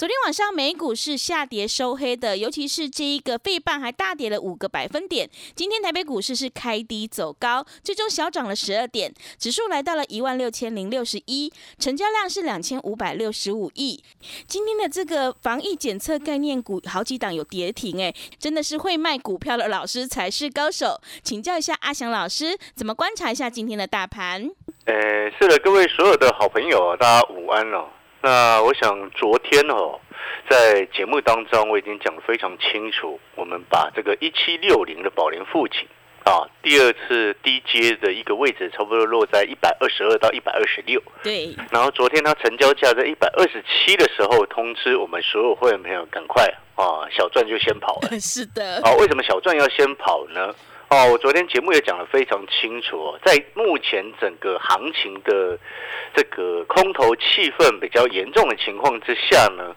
昨天晚上美股是下跌收黑的，尤其是这一个费半还大跌了五个百分点。今天台北股市是开低走高，最终小涨了十二点，指数来到了一万六千零六十一，成交量是两千五百六十五亿。今天的这个防疫检测概念股好几档有跌停，哎，真的是会卖股票的老师才是高手。请教一下阿翔老师，怎么观察一下今天的大盘？呃，是的，各位所有的好朋友，大家午安哦。那我想昨天哦，在节目当中我已经讲得非常清楚，我们把这个一七六零的宝林父亲啊，第二次低阶的一个位置，差不多落在一百二十二到一百二十六。对。然后昨天它成交价在一百二十七的时候，通知我们所有会员朋友赶快啊，小赚就先跑了。是的。啊，为什么小赚要先跑呢？哦，我昨天节目也讲得非常清楚哦，在目前整个行情的这个空头气氛比较严重的情况之下呢。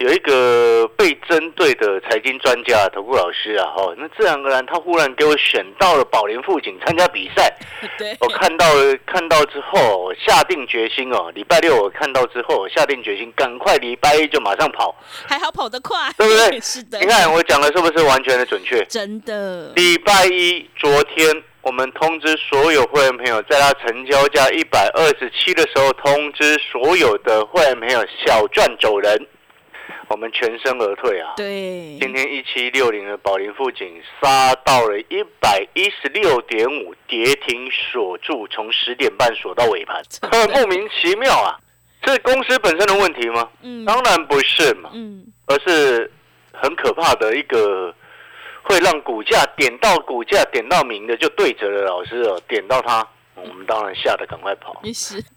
有一个被针对的财经专家投顾老师啊，哈，那自然而然他忽然给我选到了宝莲富锦参加比赛。对，我看到看到之后下定决心哦，礼拜六我看到之后下定决心，赶快礼拜一就马上跑。还好跑得快，对不对？是的。你看我讲的是不是完全的准确？真的。礼拜一昨天我们通知所有会员朋友，在他成交价一百二十七的时候，通知所有的会员朋友小赚走人。我们全身而退啊！对，今天一七六零的宝林富锦杀到了一百一十六点五，跌停锁住，从十点半锁到尾盘，莫名其妙啊！是公司本身的问题吗？嗯，当然不是嘛，嗯，而是很可怕的一个会让股价点到股价点到名的就对折的老师哦，点到它。我们当然吓得赶快跑。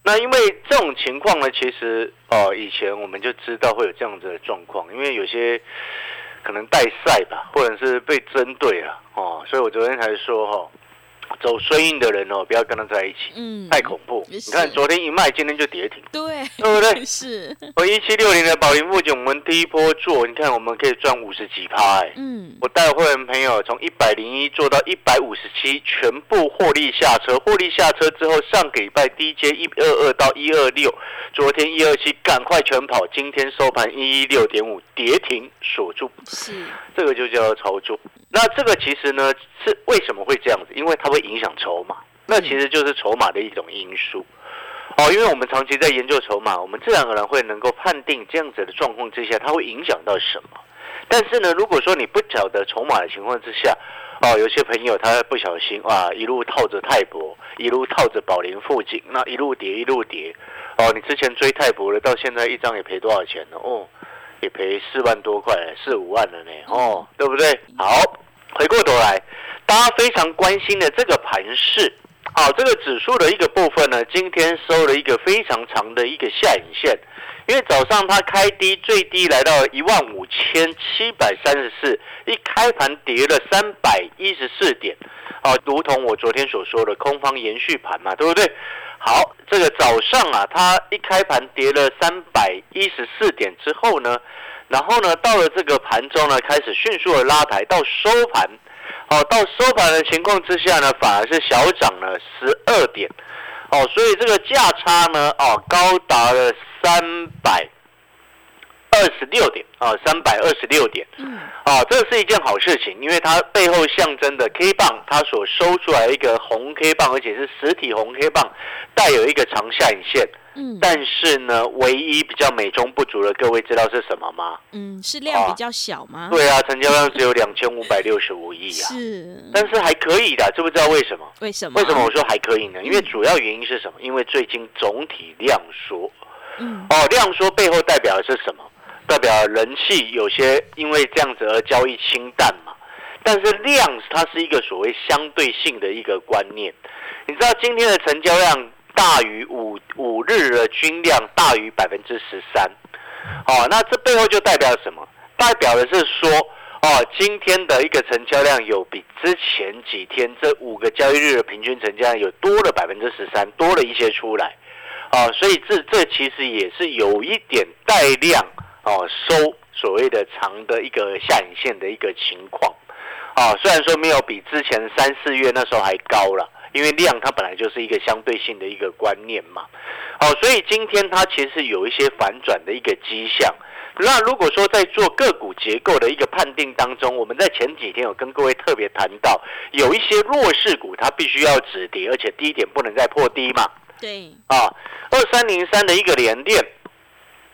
那因为这种情况呢，其实哦，以前我们就知道会有这样子的状况，因为有些可能带赛吧，或者是被针对了哦，所以我昨天才说哈。走衰运的人哦，不要跟他在一起，嗯，太恐怖。你看昨天一卖，今天就跌停，对，对不对？是。我一七六零的宝林富锦，我们第一波做，你看我们可以赚五十几趴，哎，嗯，我带会员朋友从一百零一做到一百五十七，全部获利下车，获利下车之后，上个礼拜低阶一二二到一二六，昨天一二七，赶快全跑，今天收盘一一六点五，跌停锁住，是，这个就叫操作。那这个其实呢，是为什么会这样子？因为它会影响筹码，那其实就是筹码的一种因素。哦，因为我们长期在研究筹码，我们自然而然会能够判定这样子的状况之下，它会影响到什么。但是呢，如果说你不晓得筹码的情况之下，哦，有些朋友他不小心啊，一路套着泰博，一路套着宝林附近，那一路跌一路跌。哦，你之前追泰博了，到现在一张也赔多少钱呢？哦，也赔四万多块，四五万了呢。哦，对不对？好。回过头来，大家非常关心的这个盘势，好，这个指数的一个部分呢，今天收了一个非常长的一个下影线，因为早上它开低，最低来到一万五千七百三十四，一开盘跌了三百一十四点，好，如同我昨天所说的空方延续盘嘛，对不对？好，这个早上啊，它一开盘跌了三百一十四点之后呢？然后呢，到了这个盘中呢，开始迅速的拉抬，到收盘，哦，到收盘的情况之下呢，反而是小涨了十二点，哦，所以这个价差呢，哦，高达了三百二十六点，啊，三百二十六点，嗯，啊，这是一件好事情，因为它背后象征的 K 棒，它所收出来一个红 K 棒，而且是实体红 K 棒，带有一个长下影线。嗯，但是呢，唯一比较美中不足的，各位知道是什么吗？嗯，是量比较小吗？对啊，成交量只有两千五百六十五亿啊。是，但是还可以的，知不知道为什么？为什么？为什么我说还可以呢？因为主要原因是什么？因为最近总体量缩。嗯。哦，量缩背后代表的是什么？代表人气有些因为这样子而交易清淡嘛。但是量它是一个所谓相对性的一个观念。你知道今天的成交量大于五五日的均量大于百分之十三，哦，那这背后就代表什么？代表的是说，哦，今天的一个成交量有比之前几天这五个交易日的平均成交量有多了百分之十三，多了一些出来，哦，所以这这其实也是有一点带量哦收所谓的长的一个下影线的一个情况，啊，虽然说没有比之前三四月那时候还高了。因为量它本来就是一个相对性的一个观念嘛，好，所以今天它其实有一些反转的一个迹象。那如果说在做个股结构的一个判定当中，我们在前几天有跟各位特别谈到，有一些弱势股它必须要止跌，而且低点不能再破低嘛。对。啊，二三零三的一个连电。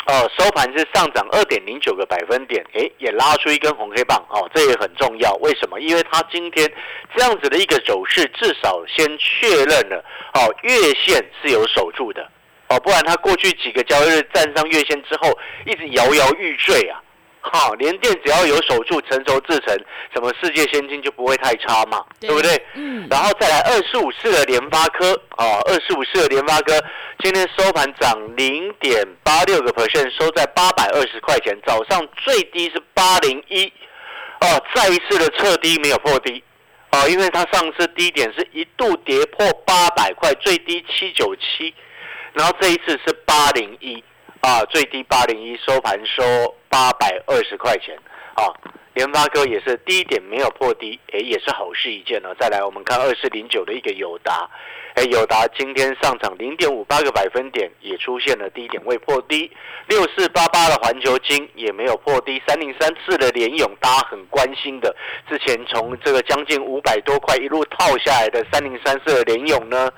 哦，收盘是上涨二点零九个百分点，诶，也拉出一根红黑棒哦，这也很重要。为什么？因为它今天这样子的一个走势，至少先确认了哦，月线是有守住的哦，不然它过去几个交易日站上月线之后，一直摇摇欲坠啊。好，联电只要有守住成熟制成，什么世界先进就不会太差嘛，对不对？嗯。然后再来二四五四的联发科，哦，二四五四的联发科今天收盘涨零点八六个 percent，收在八百二十块钱，早上最低是八零一，哦，再一次的测低没有破低，哦，因为它上次低点是一度跌破八百块，最低七九七，然后这一次是八零一。啊，最低八零一收盘收八百二十块钱，啊，联发科也是低点没有破低，哎，也是好事一件呢。再来，我们看二四零九的一个友达。哎，友达今天上涨零点五八个百分点，也出现了低点未破低。六四八八的环球金也没有破低。三零三四的联勇，大家很关心的，之前从这个将近五百多块一路套下来的三零三四的联勇呢，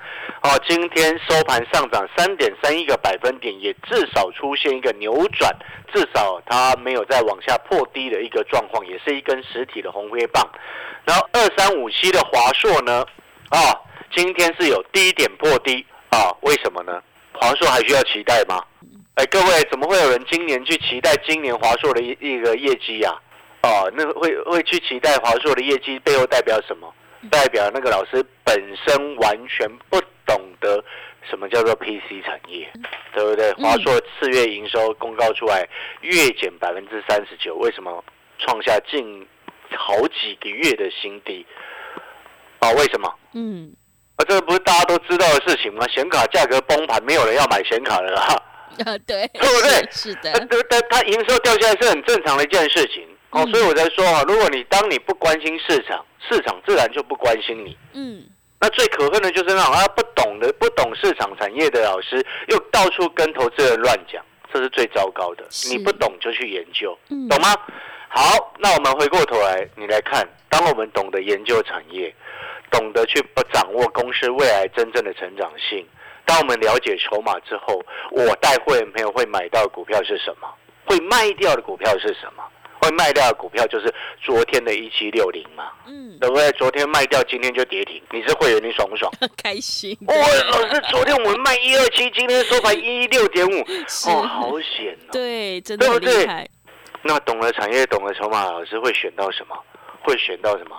哦，今天收盘上涨三点三一个百分点，也至少出现一个扭转，至少它没有再往下破低的一个状况，也是一根实体的红灰棒。然后二三五七的华硕呢，啊。今天是有低点破低啊？为什么呢？华硕还需要期待吗？哎，各位，怎么会有人今年去期待今年华硕的一一个业绩呀？哦，那个会会去期待华硕的业绩背后代表什么？代表那个老师本身完全不懂得什么叫做 PC 产业，对不对？华硕四月营收公告出来，月减百分之三十九，为什么创下近好几个月的新低？啊，为什么？嗯。啊，这个不是大家都知道的事情吗？显卡价格崩盘，没有人要买显卡了哈。啊，对，对不对？是的。它它它营收掉下来是很正常的一件事情哦，所以我在说啊，如果你当你不关心市场，市场自然就不关心你。嗯。那最可恨的就是那种他不懂的、不懂市场产业的老师，又到处跟投资人乱讲，这是最糟糕的。你不懂就去研究，懂吗？好，那我们回过头来，你来看，当我们懂得研究产业。懂得去掌握公司未来真正的成长性。当我们了解筹码之后，我带会员朋友会买到股票是什么？会卖掉的股票是什么？会卖掉的股票就是昨天的一七六零嘛，嗯，对不对？昨天卖掉，今天就跌停。你是会员，你爽不爽？开心。哦，老师，昨天我们卖一二七，今天收盘一六点五，哦，好险哦。对，真的厉害。那懂了产业，懂了筹码，老师会选到什么？会选到什么？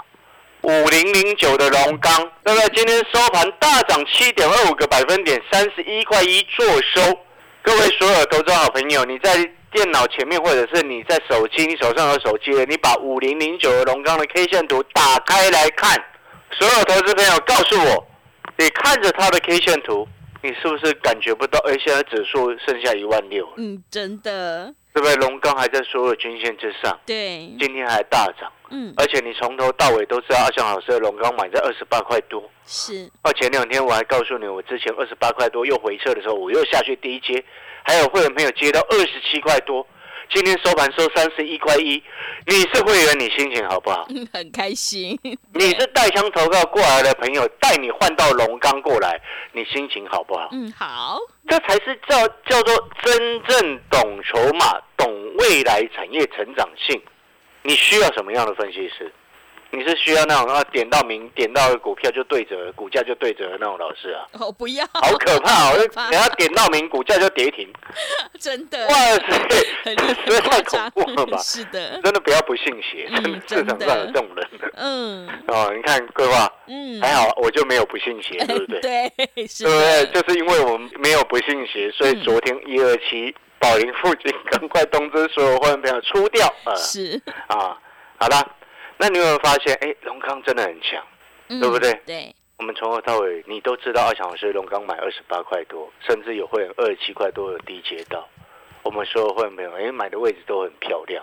五零零九的龙钢，那么？今天收盘大涨七点二五个百分点，三十一块一做收。各位所有投资好朋友，你在电脑前面，或者是你在手机，你手上有手机的，你把五零零九的龙钢的 K 线图打开来看。所有投资朋友，告诉我，你看着它的 K 线图，你是不是感觉不到？哎，现在指数剩下一万六。嗯，真的。对不对？龙钢还在所有均线之上。对。今天还大涨。嗯。而且你从头到尾都知道阿翔老师的龙钢买在二十八块多。是。哦，前两天我还告诉你，我之前二十八块多又回撤的时候，我又下去第一阶，还有会员朋友接到二十七块多。今天收盘收三十一块一，你是会员，你心情好不好？很开心。你是带枪投靠过来的朋友，带你换到龙钢过来，你心情好不好？嗯，好。这才是叫叫做真正懂筹码、懂未来产业成长性。你需要什么样的分析师？你是需要那种啊，点到名，点到股票就对折，股价就对折的那种老师啊？哦，不要，好可怕哦！等下点到名，股价就跌停，真的，哇塞，这实在太恐怖了吧？是的，真的不要不信邪，真的市场上有这种人。嗯哦，你看规划嗯，还好，我就没有不信邪，对不对？对，是对不对？就是因为我们没有不信邪，所以嗯昨天一二七宝林附近赶快通知所有会员朋友出掉，呃是，啊，好了，那你有没有发现，哎，龙康真的很强？嗯对不对对，我们从头到尾，你都知道二强老师龙刚买二十八块多，甚至有会员二十七块多有低接到。我们所有会员朋友，哎，买的位置都很漂亮。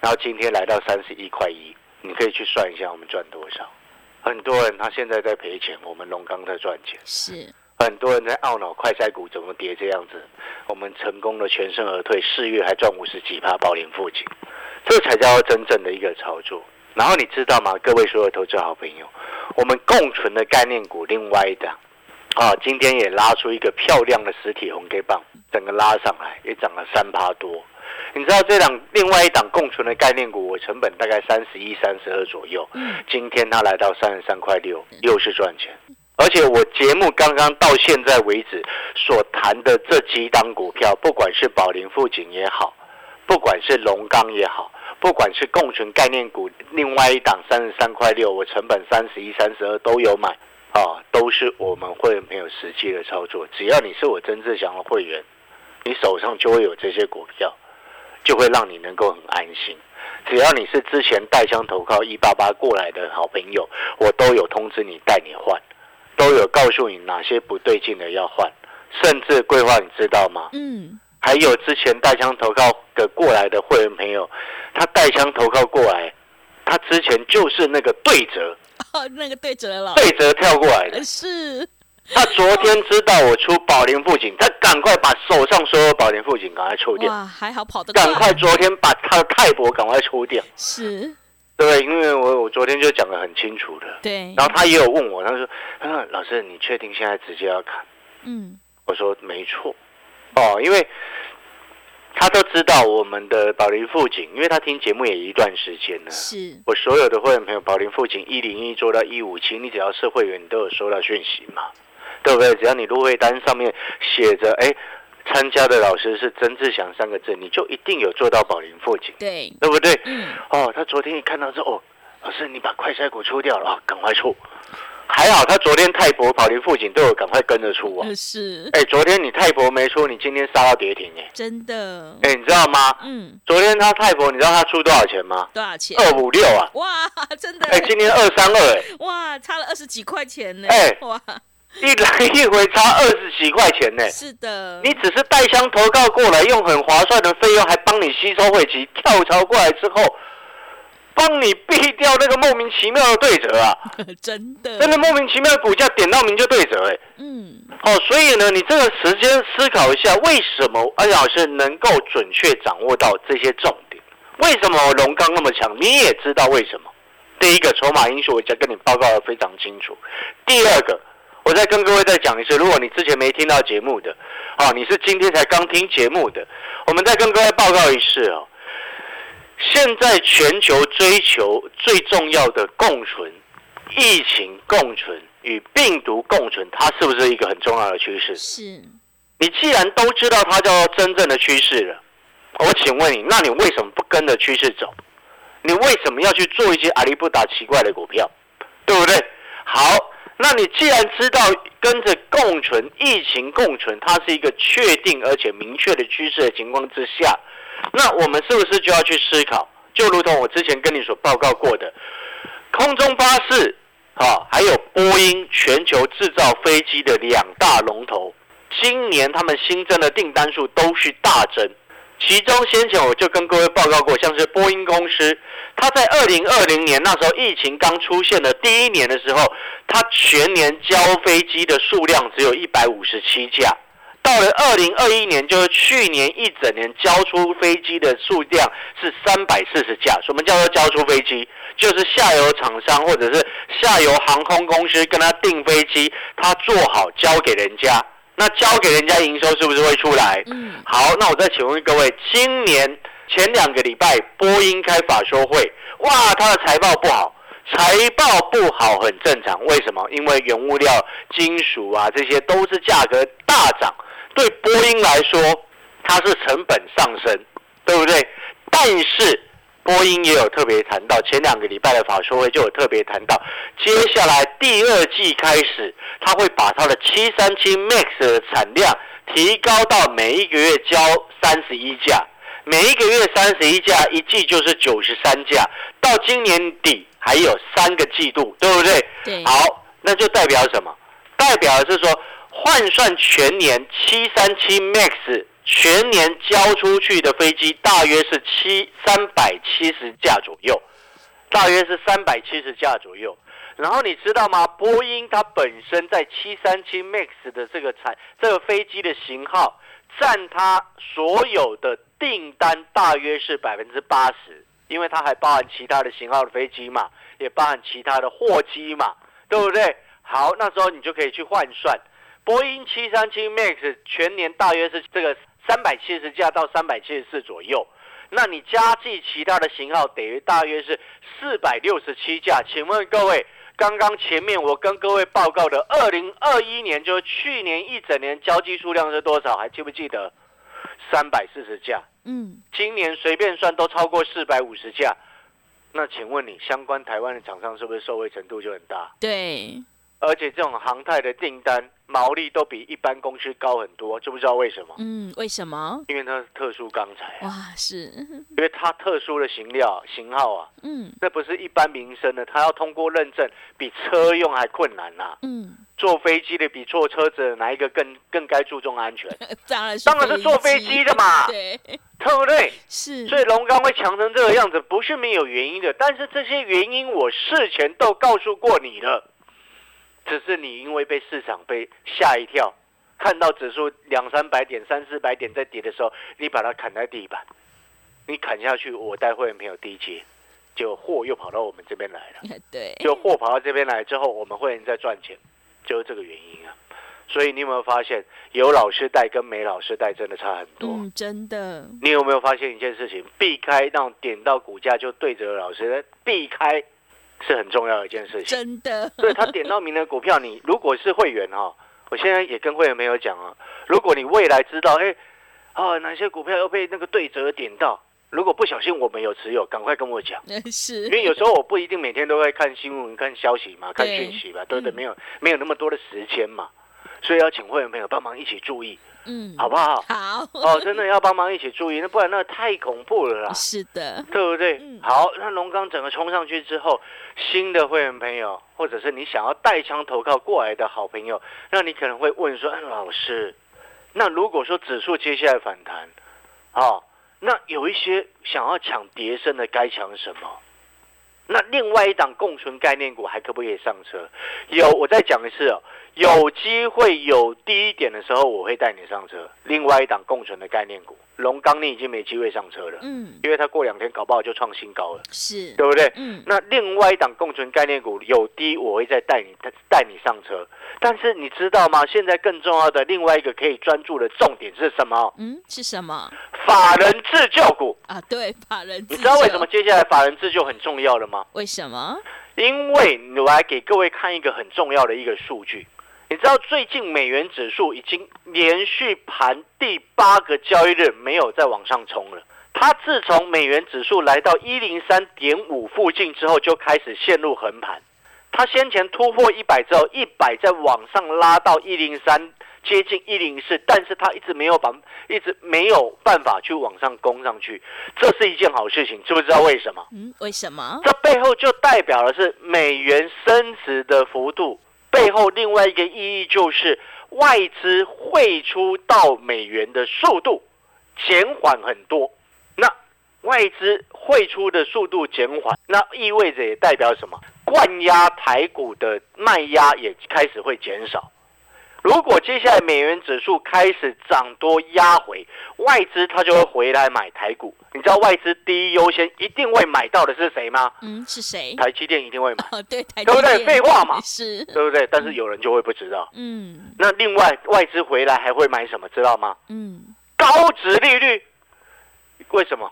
然后今天来到三十一块一，你可以去算一下我们赚多少。很多人他现在在赔钱，我们龙刚在赚钱。是，很多人在懊恼快筛股怎么跌这样子，我们成功的全身而退，四月还赚五十几趴保龄附近，这才叫真正的一个操作。然后你知道吗？各位所有投资好朋友，我们共存的概念股另外一档啊，今天也拉出一个漂亮的实体红 K 棒，整个拉上来也涨了三趴多。你知道这档另外一档共存的概念股，我成本大概三十一、三十二左右，嗯今天它来到三十三块六，又是赚钱。而且我节目刚刚到现在为止所谈的这几档股票，不管是宝林富锦也好，不管是龙钢也好，不管是共存概念股，另外一档三十三块六，我成本三十一、三十二都有买啊，都是我们会没有实际的操作。只要你是我曾志祥的会员，你手上就会有这些股票，就会让你能够很安心。只要你是之前带枪投靠一八八过来的好朋友，我都有通知你带你换，都有告诉你哪些不对劲的要换，甚至规划你知道吗？嗯，还有之前带枪投靠的过来的会员朋友，他带枪投靠过来，他之前就是那个对折，哦，那个对折了。老对折跳过来的。呃。是，他昨天知道我出保龄附近，他赶快把手上所有保龄附近赶快出掉，哇，还好跑得赶快昨天把他的泰博赶快出掉，是，对？因为我我昨天就讲的很清楚的，对，然后他也有问我，他说：“他说老师，你确定现在直接要砍？”嗯。我说没错，哦，因为他都知道我们的保林富锦，因为他听节目也一段时间了。是，我所有的会员朋友，保林富锦一零一做到一五七，你只要是会员，你都有收到讯息嘛，对不对？只要你入会单上面写着“哎，参加的老师是曾志祥”三个字，你就一定有做到保林富锦，对，对不对？嗯哦，他昨天一看到说，哦，老师你把快筛股出掉了，啊，赶快出。还好他昨天泰博、保龄富锦都有赶快跟着出啊。呃是，哎，昨天你泰博没出，你今天杀到跌停哎。真的，哎，你知道吗？嗯，昨天他泰博，你知道他出多少钱吗？多少钱？二五六啊。哇，真的，哎，今天二三二哎，哇，差了二十几块钱呢，哎哇，一来一回差二十几块钱呢。是的，你只是带箱投靠过来，用很划算的费用，还帮你吸收回旗，跳槽过来之后，帮你避掉那个莫名其妙的对折啊！真的，真的莫名其妙的股价点到名就对折哎、嗯，哦，所以呢，你这个时间思考一下，为什么安老师能够准确掌握到这些重点？为什么龙刚那么强？你也知道为什么？第一个筹码因素，我已经跟你报告的非常清楚。第二个，我再跟各位再讲一次，如果你之前没听到节目的，哦，你是今天才刚听节目的，我们再跟各位报告一次哦。现在全球追求最重要的共存，疫情共存与病毒共存，它是不是一个很重要的趋势？是，你既然都知道它叫做真正的趋势了，我请问你，那你为什么不跟着趋势走？你为什么要去做一些阿里不达奇怪的股票，对不对？好，那你既然知道跟着共存、疫情共存，它是一个确定而且明确的趋势的情况之下，那我们是不是就要去思考？就如同我之前跟你所报告过的，空中巴士啊，还有波音全球制造飞机的两大龙头，今年他们新增的订单数都是大增。其中先前我就跟各位报告过，像是波音公司，它在二零二零年那时候疫情刚出现的第一年的时候，它全年交飞机的数量只有一百五十七架。到了二零二一年，就是去年一整年交出飞机的数量是三百四十架。什么叫做交出飞机？就是下游厂商或者是下游航空公司跟他订飞机，他做好交给人家，那交给人家营收是不是会出来？嗯，好，那我再请问各位，今年前两个礼拜波音开法说会，哇，他的财报不好，财报不好很正常，为什么？因为原物料、金属啊这些都是价格大涨，对波音来说，它是成本上升，对不对？但是波波音也有特别谈到，前两个礼拜的法说会就有特别谈到，接下来第二季开始，他会把他的七三七 MAX 的产量提高到每一个月交三十一架，每一个月三十一架，一季就是九十三架，到今年底还有三个季度，对不对？对，好，那就代表什么？代表的是说，换算全年七三七 MAX 全年交出去的飞机大约是七三百七十架左右，大约是三百七十架左右。然后你知道吗？波音它本身在七三七 MAX 的这个产这个飞机的型号，占它所有的订单大约是百分之八十，因为它还包含其他的型号的飞机嘛，也包含其他的货机嘛，对不对？好，那时候你就可以去换算，波音七三七 MAX 全年大约是这个三百七十架到三百七十四左右，那你加计其他的型号，等于大约是四百六十七架。请问各位，刚刚前面我跟各位报告的二零二一年，就是去年一整年交机数量是多少？还记不记得？三百四十架。嗯，今年随便算都超过四百五十架。那请问你，相关台湾的厂商是不是受惠程度就很大？对，而且这种航太的订单毛利都比一般公司高很多，知不知道为什么？嗯，为什么？因为它是特殊钢材啊，哇，是，因为它特殊的型料型号啊，嗯那不是一般民生的，它要通过认证，比车用还困难呐、嗯，坐飞机的比坐车子的哪一个更更该注重安全？当然是当然是坐飞机的嘛对，对不对？是，所以龙刚会强成这个样子，不是没有原因的。但是这些原因我事前都告诉过你了，只是你因为被市场被吓一跳，看到指数两三百点、三四百点在跌的时候，你把它砍在地板，你砍下去，我带会员朋友低接，就货又跑到我们这边来了。对，就货跑到这边来之后，我们会员在赚钱，就是这个原因啊。所以你有没有发现，有老师带跟没老师带真的差很多？嗯，真的，你有没有发现一件事情？避开那种点到股价就对着老师，避开是很重要的一件事情。真的，所以他点到名的股票，你如果是会员哦，我现在也跟会员朋友讲啊，如果你未来知道，哎，哦哪些股票又被那个对折点到，如果不小心我们有持有，赶快跟我讲。是，因为有时候我不一定每天都会看新闻、看消息嘛，看讯息嘛，对不对？嗯没有没有那么多的时间嘛，所以要请会员朋友帮忙一起注意，嗯，好不好？好，哦，真的要帮忙一起注意，那不然那太恐怖了啦，是的，对不对？嗯好，那龙刚整个冲上去之后，新的会员朋友，或者是你想要带枪投靠过来的好朋友，那你可能会问说：“哎，老师，那如果说指数接下来反弹，哦，那有一些想要抢跌升的，该抢什么？”那另外一档共存概念股还可不可以上车？有，我再讲一次哦，有机会有低一点的时候，我会带你上车。另外一档共存的概念股，龙钢你已经没机会上车了，嗯，因为它过两天搞不好就创新高了，是，对不对？嗯，那另外一档共存概念股有低，我会再带你带你上车。但是你知道吗？现在更重要的另外一个可以专注的重点是什么？嗯，是什么法人自救股。啊？对，法人，你知道为什么？接下来法人自救很重要了吗？为什么？因为我来给各位看一个很重要的一个数据。你知道最近美元指数已经连续盘第八个交易日没有再往上冲了。它自从美元指数来到一零三点五附近之后，就开始陷入横盘。它先前突破一百之后，一百再往上拉到一零三，接近一零四，但是它一直没有把，一直没有办法去往上攻上去，这是一件好事情，知不知道为什么？嗯，为什么？这背后就代表的是美元升值的幅度，背后另外一个意义就是外资汇出到美元的速度减缓很多。那外资汇出的速度减缓，那意味着也代表什么？灌压台股的卖压也开始会减少。如果接下来美元指数开始涨多压回，外资它就会回来买台股。你知道外资第一优先一定会买到的是谁吗？嗯，是谁？台积电一定会买，哦，对，台对不对废话嘛是，对不对？但是有人就会不知道。嗯那另外外资回来还会买什么？知道吗？嗯，高值利率。为什么？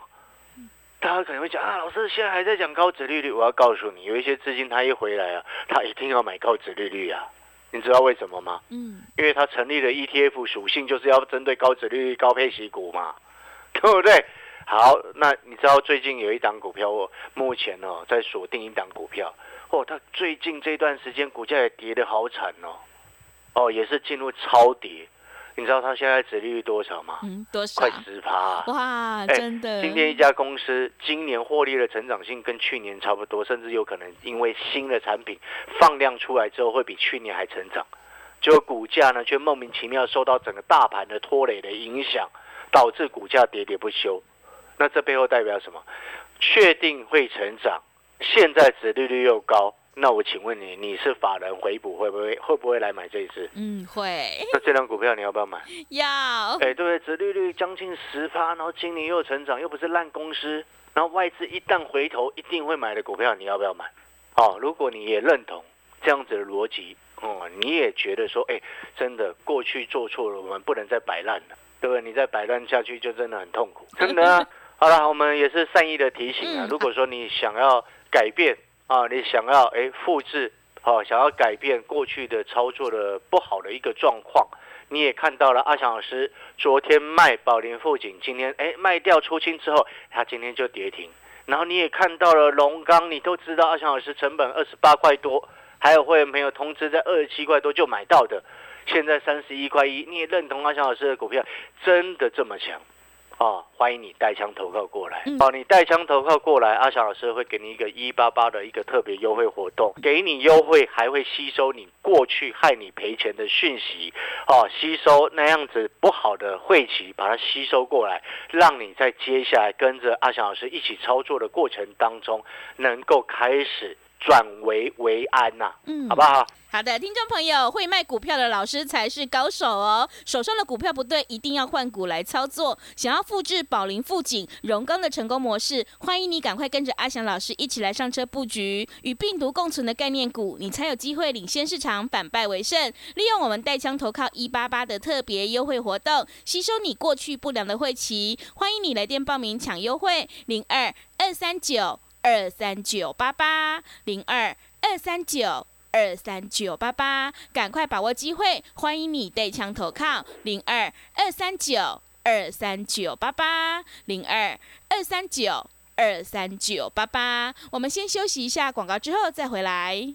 大家可能会讲啊，老师现在还在讲高值利率。我要告诉你，有一些资金他一回来啊，他一定要买高值利率啊。你知道为什么吗？嗯，因为它成立的 ETF 属性就是要针对高值利率、高配息股嘛，对不对？好，那你知道最近有一档股票，我目前哦在锁定一档股票，哦，它最近这段时间股价也跌得好惨哦，哦，也是进入超跌。你知道它现在殖利率多少吗？嗯，多少？快十趴。哇，哎真的。今天一家公司今年获利的成长性跟去年差不多，甚至有可能因为新的产品放量出来之后，会比去年还成长。结果股价呢，却莫名其妙受到整个大盘的拖累的影响，导致股价喋喋不休。那这背后代表什么？确定会成长，现在殖利率又高。那我请问你，你是法人回补会不会会不会来买这一次？嗯，会那这张股票你要不要买？要哎，对不对？殖利率将近十趴，然后今年又成长，又不是烂公司，然后外资一旦回头，一定会买的股票，你要不要买？哦，如果你也认同这样子的逻辑，哦，你也觉得说，哎，真的过去做错了，我们不能再摆烂了，对不对？你再摆烂下去，就真的很痛苦，真的啊。好了，我们也是善意的提醒啊嗯，如果说你想要改变啊，你想要哎复制，啊，想要改变过去的操作的不好的一个状况。你也看到了阿翔老师昨天卖宝林富锦，今天哎卖掉出清之后，他今天就跌停。然后你也看到了龙钢，你都知道阿翔老师成本二十八块多，还有会员朋友通知在二十七块多就买到的，现在三十一块一，你也认同阿翔老师的股票真的这么强？哦，欢迎你带枪投靠过来。嗯哦，你带枪投靠过来，阿翔老师会给你一个一八八的一个特别优惠活动，给你优惠，还会吸收你过去害你赔钱的讯息，哦，吸收那样子不好的晦气，把它吸收过来，让你在接下来跟着阿翔老师一起操作的过程当中，能够开始转危为安呐、嗯好不好？好的，听众朋友，会卖股票的老师才是高手哦。手上的股票不对，一定要换股来操作。想要复制宝林、富锦、荣钢的成功模式，欢迎你赶快跟着阿翔老师一起来上车布局与病毒共存的概念股，你才有机会领先市场，反败为胜。利用我们带枪投靠一八八的特别优惠活动，吸收你过去不良的晦气。欢迎你来电报名抢优惠，零二二三九二三九八八零二二三九。二三九八八，赶快把握机会！欢迎你对枪投靠零二二三九二三九八八零二二三九二三九八八。我们先休息一下广告，之后再回来。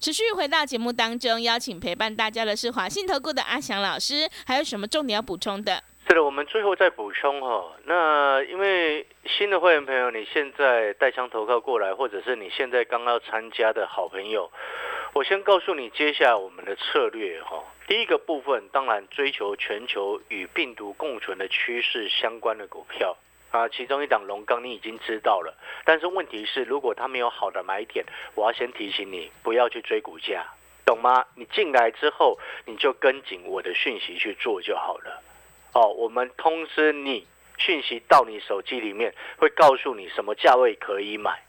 持续回到节目当中，邀请陪伴大家的是华信投顾的阿翔老师，还有什么重点要补充的？是的，我们最后再补充哦。那因为新的会员朋友，你现在带枪投靠过来，或者是你现在刚要参加的好朋友，我先告诉你接下来我们的策略哈、第一个部分，当然追求全球与病毒共存的趋势相关的股票啊，其中一档龙钢你已经知道了，但是问题是，如果它没有好的买点，我要先提醒你不要去追股价，懂吗？你进来之后，你就跟紧我的讯息去做就好了。哦，我们通知你，讯息到你手机里面会告诉你什么价位可以买，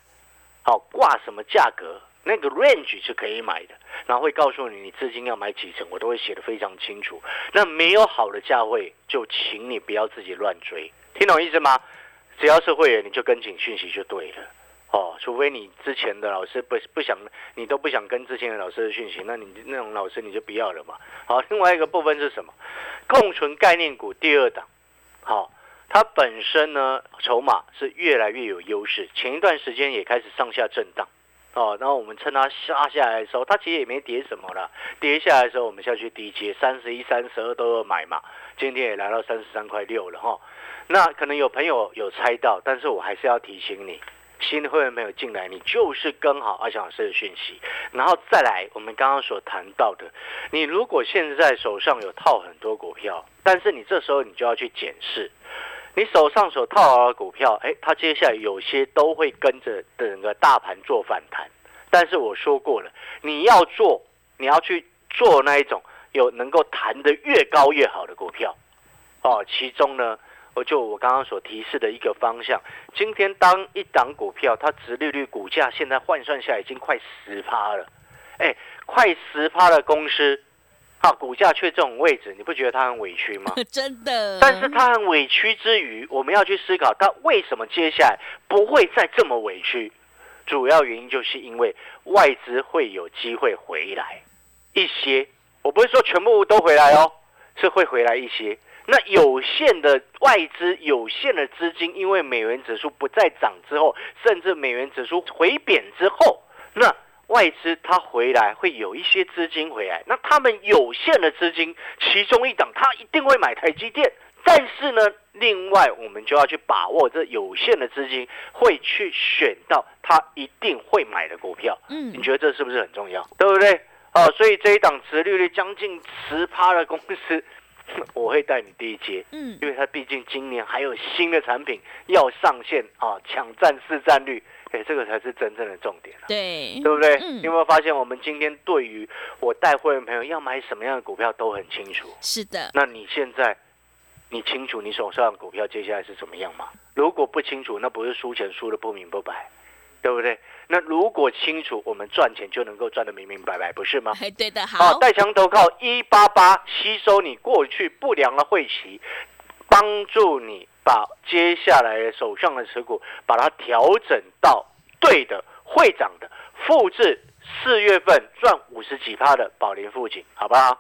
好、挂什么价格，那个 range 是可以买的，然后会告诉你你资金要买几成，我都会写的非常清楚。那没有好的价位，就请你不要自己乱追，听懂意思吗？只要是会员，你就跟紧讯息就对了。哦，除非你之前的老师不不想，你都不想跟之前的老师的讯息，那你那种老师你就不要了嘛。好，另外一个部分是什么？共存概念股第二档，好、它本身呢筹码是越来越有优势，前一段时间也开始上下震荡，哦，然后我们趁它杀下来的时候，它其实也没跌什么了，跌下来的时候我们下去低接三十一、三十二都有买嘛，今天也来到三十三块六了哈、那可能有朋友有猜到，但是我还是要提醒你。新的会员朋友进来，你就是跟好阿翔老师的讯息，然后再来我们刚刚所谈到的，你如果现在手上有套很多股票，但是你这时候你就要去检视，你手上所套好的股票，哎，它接下来有些都会跟着整个大盘做反弹，但是我说过了，你要做，你要去做那一种有能够弹得越高越好的股票，哦，其中呢。我就我刚刚所提示的一个方向。今天当一档股票它殖利率股价现在换算下来已经快十趴了，哎，快十趴的公司，啊，股价却这种位置，你不觉得它很委屈吗？真的。但是它很委屈之余，我们要去思考它为什么接下来不会再这么委屈。主要原因就是因为外资会有机会回来一些，我不是说全部都回来哦，是会回来一些。那有限的外资、有限的资金，因为美元指数不再涨之后，甚至美元指数回贬之后，那外资它回来会有一些资金回来。那他们有限的资金，其中一档他一定会买台积电。但是呢，另外我们就要去把握这有限的资金会去选到他一定会买的股票。嗯，你觉得这是不是很重要？对不对？哦，所以这一档持利率将近十趴的公司。我会带你第一阶，嗯，因为它毕竟今年还有新的产品要上线啊，抢占市占率，哎，这个才是真正的重点对，对不对？你有没有发现我们今天对于我带会员朋友要买什么样的股票都很清楚？是的。那你现在你清楚你手上的股票接下来是怎么样吗？如果不清楚，那不是输钱输的不明不白，对不对？那如果清楚，我们赚钱就能够赚得明明白白，不是吗？哎，对的，好。带强投靠一八八，吸收你过去不良的晦气，帮助你把接下来手上的持股把它调整到对的会长的，复制四月份赚五十几趴的宝林富锦，好不好？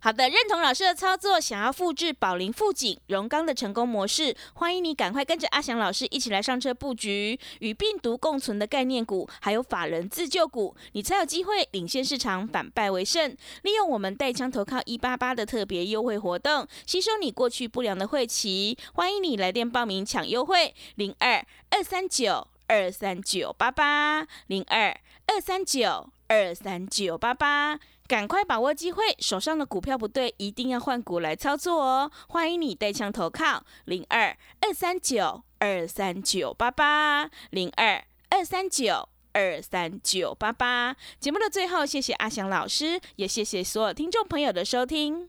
好的，认同老师的操作，想要复制宝林富锦、荣钢的成功模式，欢迎你赶快跟着阿翔老师一起来上车布局与病毒共存的概念股，还有法人自救股，你才有机会领先市场，反败为胜。利用我们带枪投靠一八八的特别优惠活动，吸收你过去不良的晦气，欢迎你来电报名抢优惠，零二二三九二三九八八零二二三九二三九八八。赶快把握机会，手上的股票不对，一定要换股来操作哦！欢迎你带枪投靠零二二三九二三九八八零二二三九二三九八八。节目的最后，谢谢阿翔老师，也谢谢所有听众朋友的收听。